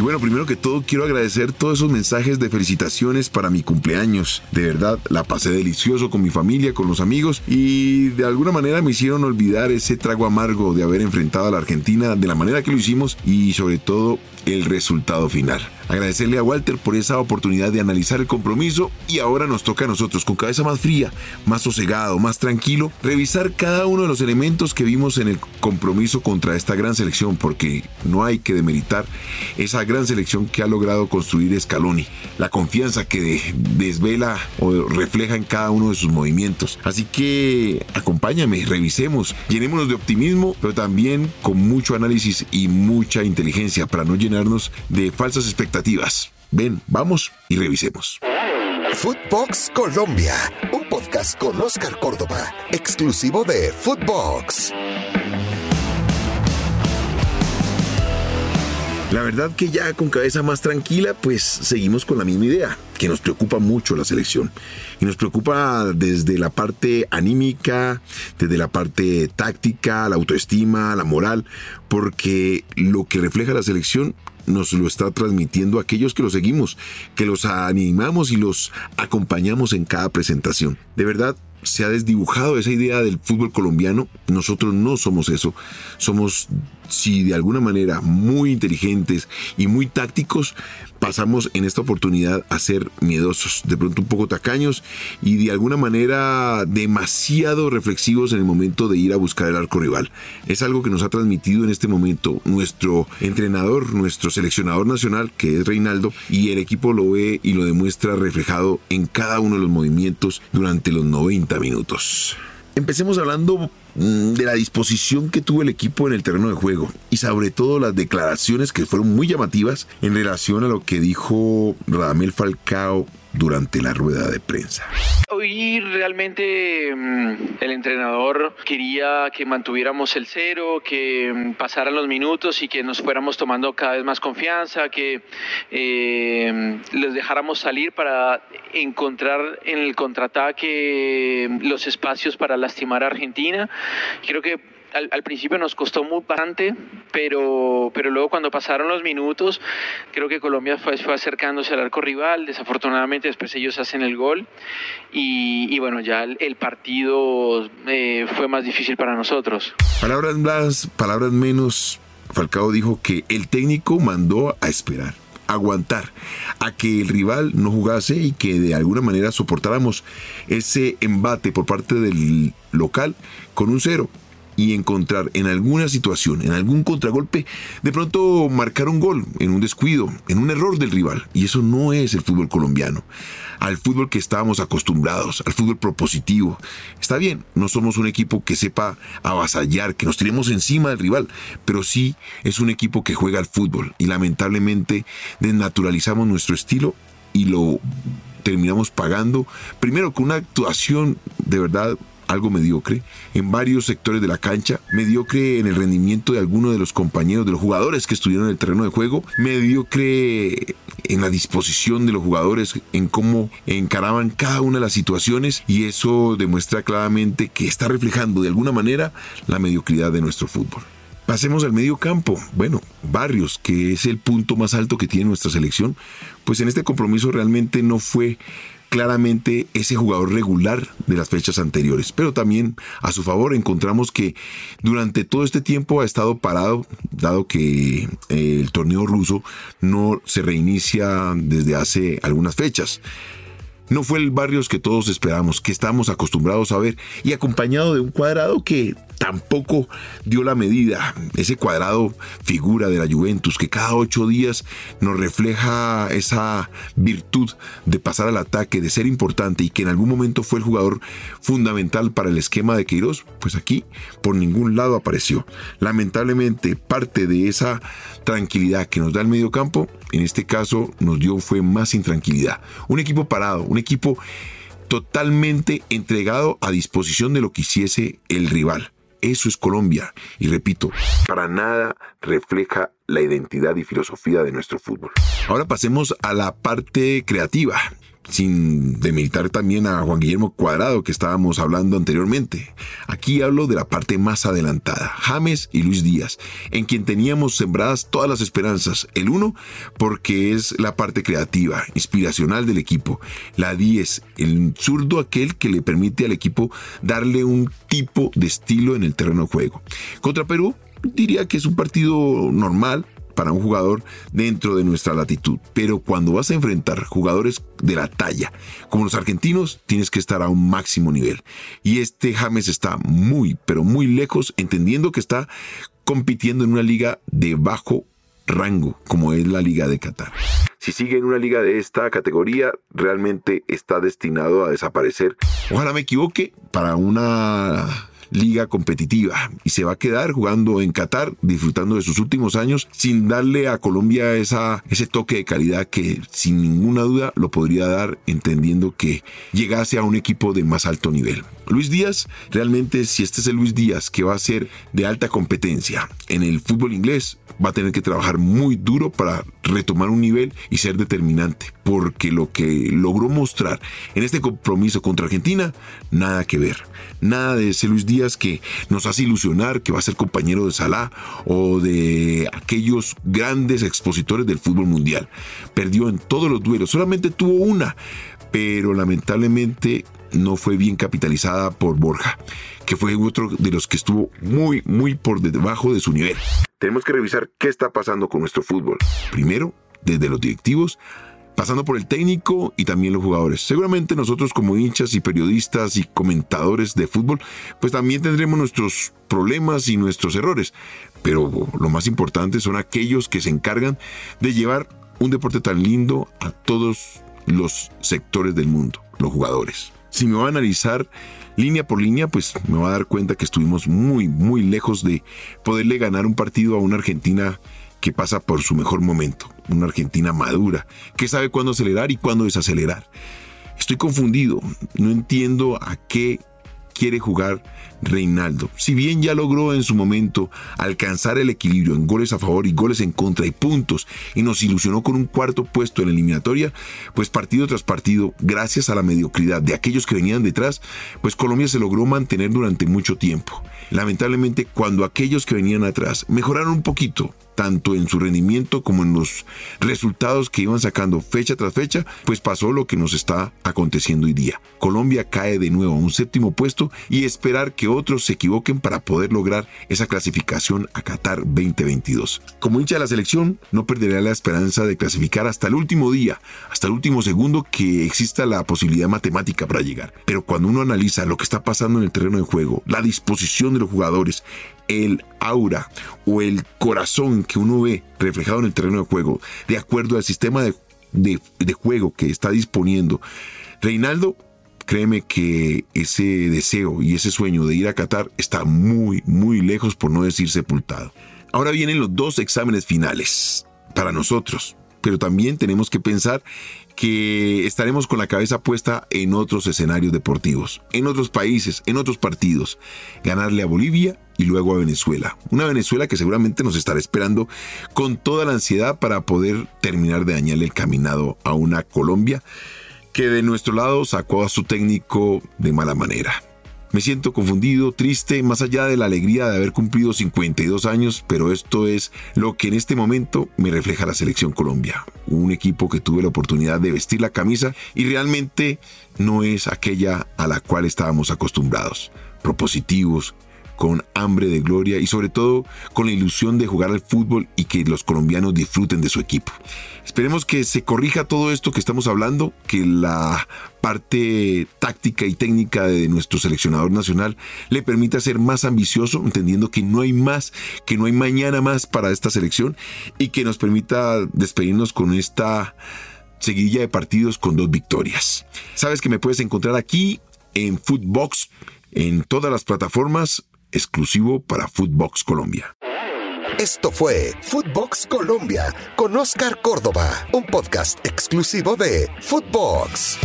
Y bueno, primero que todo quiero agradecer todos esos mensajes de felicitaciones para mi cumpleaños. De verdad, la pasé delicioso con mi familia, con los amigos y de alguna manera me hicieron olvidar ese trago amargo de haber enfrentado a la Argentina de la manera que lo hicimos y sobre todo el resultado final. Agradecerle a Walter por esa oportunidad de analizar el compromiso y ahora nos toca a nosotros con cabeza más fría, más sosegado, más tranquilo, revisar cada uno de los elementos que vimos en el compromiso contra esta gran selección porque no hay que demeritar esa gran selección que ha logrado construir Scaloni, la confianza que desvela o refleja en cada uno de sus movimientos. Así que acompáñame, revisemos, llenémonos de optimismo, pero también con mucho análisis y mucha inteligencia para no llenarnos de falsas expectativas. Ven, vamos y revisemos. Footbox Colombia, un podcast con Oscar Córdoba, exclusivo de Footbox. La verdad que ya con cabeza más tranquila, pues seguimos con la misma idea, que nos preocupa mucho la selección. Y nos preocupa desde la parte anímica, desde la parte táctica, la autoestima, la moral, porque lo que refleja la selección nos lo está transmitiendo aquellos que lo seguimos, que los animamos y los acompañamos en cada presentación. De verdad, se ha desdibujado esa idea del fútbol colombiano. Nosotros no somos eso. Somos, si de alguna manera, muy inteligentes y muy tácticos, pasamos en esta oportunidad a ser miedosos, de pronto un poco tacaños y de alguna manera demasiado reflexivos en el momento de ir a buscar el arco rival. Es algo que nos ha transmitido en este momento nuestro entrenador, nuestro seleccionador nacional, que es Reinaldo, y el equipo lo ve y lo demuestra reflejado en cada uno de los movimientos durante los 90 minutos. Empecemos hablando mm, de la disposición que tuvo el equipo en el terreno de juego y sobre todo las declaraciones que fueron muy llamativas en relación a lo que dijo Radamel Falcao durante la rueda de prensa. Hoy realmente mm, el entrenador quería que mantuviéramos el cero, que mm, pasaran los minutos y que nos fuéramos tomando cada vez más confianza, que eh, les dejáramos salir para encontrar en el contraataque los espacios para lastimar a Argentina. Creo que al, principio nos costó muy bastante, pero, pero luego cuando pasaron los minutos, creo que Colombia fue, acercándose al arco rival, desafortunadamente después ellos hacen el gol. Y, bueno, ya el, partido eh, fue más difícil para nosotros. Palabras más, palabras menos, Falcao dijo que el técnico mandó a esperar aguantar a que el rival no jugase y que de alguna manera soportáramos ese embate por parte del local con un cero y encontrar en alguna situación, en algún contragolpe, de pronto marcar un gol en un descuido, en un error del rival. Y eso no es el fútbol colombiano. Al fútbol que estábamos acostumbrados, al fútbol propositivo. Está bien, no somos un equipo que sepa avasallar, que nos tiremos encima del rival, pero sí es un equipo que juega al fútbol y lamentablemente desnaturalizamos nuestro estilo y lo terminamos pagando, primero con una actuación de verdad algo mediocre en varios sectores de la cancha, mediocre en el rendimiento de algunos de los compañeros, de los jugadores que estuvieron en el terreno de juego, mediocre en la disposición de los jugadores, en cómo encaraban cada una de las situaciones y eso demuestra claramente que está reflejando de alguna manera la mediocridad de nuestro fútbol. Pasemos al medio campo. Bueno, Barrios, que es el punto más alto que tiene nuestra selección, pues en este compromiso realmente no fue claramente ese jugador regular de las fechas anteriores. Pero también a su favor encontramos que durante todo este tiempo ha estado parado, dado que eh, el torneo ruso no se reinicia desde hace algunas fechas. No fue el Barrios que todos esperamos, que estamos acostumbrados a ver, y acompañado de un cuadrado que tampoco dio la medida. Ese cuadrado figura de la Juventus que cada ocho días nos refleja esa virtud de pasar al ataque, de ser importante y que en algún momento fue el jugador fundamental para el esquema de Queiroz, pues aquí por ningún lado apareció. Lamentablemente parte de esa tranquilidad que nos da el medio campo, en este caso nos dio fue más intranquilidad. Un equipo parado, un equipo totalmente entregado a disposición de lo que hiciese el rival. Eso es Colombia. Y repito, para nada refleja la identidad y filosofía de nuestro fútbol. Ahora pasemos a la parte creativa. Sin demeritar también a Juan Guillermo Cuadrado que estábamos hablando anteriormente. Aquí hablo de la parte más adelantada, James y Luis Díaz, en quien teníamos sembradas todas las esperanzas. El uno porque es la parte creativa, inspiracional del equipo. La 10, el zurdo aquel que le permite al equipo darle un tipo de estilo en el terreno de juego. Contra Perú, diría que es un partido normal, para un jugador dentro de nuestra latitud. Pero cuando vas a enfrentar jugadores de la talla como los argentinos, tienes que estar a un máximo nivel. Y este James está muy, pero muy lejos, entendiendo que está compitiendo en una liga de bajo rango, como es la Liga de Qatar. Si sigue en una liga de esta categoría, realmente está destinado a desaparecer. Ojalá me equivoque para una liga competitiva y se va a quedar jugando en Qatar, disfrutando de sus últimos años sin darle a Colombia esa, ese toque de calidad que sin ninguna duda lo podría dar entendiendo que llegase a un equipo de más alto nivel. Luis Díaz, realmente si este es el Luis Díaz que va a ser de alta competencia en el fútbol inglés, va a tener que trabajar muy duro para retomar un nivel y ser determinante, porque lo que logró mostrar en este compromiso contra Argentina, nada que ver. Nada de ese Luis Díaz que nos hace ilusionar que va a ser compañero de Salah o de aquellos grandes expositores del fútbol mundial. Perdió en todos los duelos, solamente tuvo una, pero lamentablemente no fue bien capitalizada por Borja, que fue otro de los que estuvo muy, muy por debajo de su nivel. Tenemos que revisar qué está pasando con nuestro fútbol. Primero, desde los directivos, pasando por el técnico y también los jugadores. Seguramente nosotros como hinchas y periodistas y comentadores de fútbol, pues también tendremos nuestros problemas y nuestros errores. Pero lo más importante son aquellos que se encargan de llevar un deporte tan lindo a todos los sectores del mundo, los jugadores. Si me va a analizar línea por línea, pues me va a dar cuenta que estuvimos muy, muy lejos de poderle ganar un partido a una Argentina que pasa por su mejor momento, una Argentina madura, que sabe cuándo acelerar y cuándo desacelerar. Estoy confundido, no entiendo a qué quiere jugar Reinaldo. Si bien ya logró en su momento alcanzar el equilibrio en goles a favor y goles en contra y puntos y nos ilusionó con un cuarto puesto en la eliminatoria, pues partido tras partido, gracias a la mediocridad de aquellos que venían detrás, pues Colombia se logró mantener durante mucho tiempo. Lamentablemente, cuando aquellos que venían atrás mejoraron un poquito, tanto en su rendimiento como en los resultados que iban sacando fecha tras fecha, pues pasó lo que nos está aconteciendo hoy día. Colombia cae de nuevo a un séptimo puesto y esperar que otros se equivoquen para poder lograr esa clasificación a Qatar 2022. Como hincha de la selección, no perderé la esperanza de clasificar hasta el último día, hasta el último segundo que exista la posibilidad matemática para llegar. Pero cuando uno analiza lo que está pasando en el terreno de juego, la disposición de los jugadores, el aura o el corazón que uno ve reflejado en el terreno de juego, de acuerdo al sistema de, de, juego que está disponiendo. Reinaldo, créeme que ese deseo y ese sueño de ir a Qatar está muy, muy lejos, por no decir sepultado. Ahora vienen los dos exámenes finales para nosotros, pero también tenemos que pensar que estaremos con la cabeza puesta en otros escenarios deportivos, en otros países, en otros partidos. Ganarle a Bolivia y luego a Venezuela. Una Venezuela que seguramente nos estará esperando con toda la ansiedad para poder terminar de dañarle el caminado a una Colombia que de nuestro lado sacó a su técnico de mala manera. Me siento confundido, triste, más allá de la alegría de haber cumplido 52 años, pero esto es lo que en este momento me refleja la selección Colombia. Un equipo que tuve la oportunidad de vestir la camisa y realmente no es aquella a la cual estábamos acostumbrados. Propositivos, con hambre de gloria y sobre todo con la ilusión de jugar al fútbol y que los colombianos disfruten de su equipo. Esperemos que se corrija todo esto que estamos hablando, que la parte táctica y técnica de nuestro seleccionador nacional le permita ser más ambicioso, entendiendo que no hay más, que no hay mañana más para esta selección y que nos permita despedirnos con esta seguidilla de partidos con dos victorias. Sabes que me puedes encontrar aquí en Footbox en todas las plataformas exclusivo para Footbox Colombia. Esto fue Footbox Colombia con Oscar Córdoba, un podcast exclusivo de Footbox.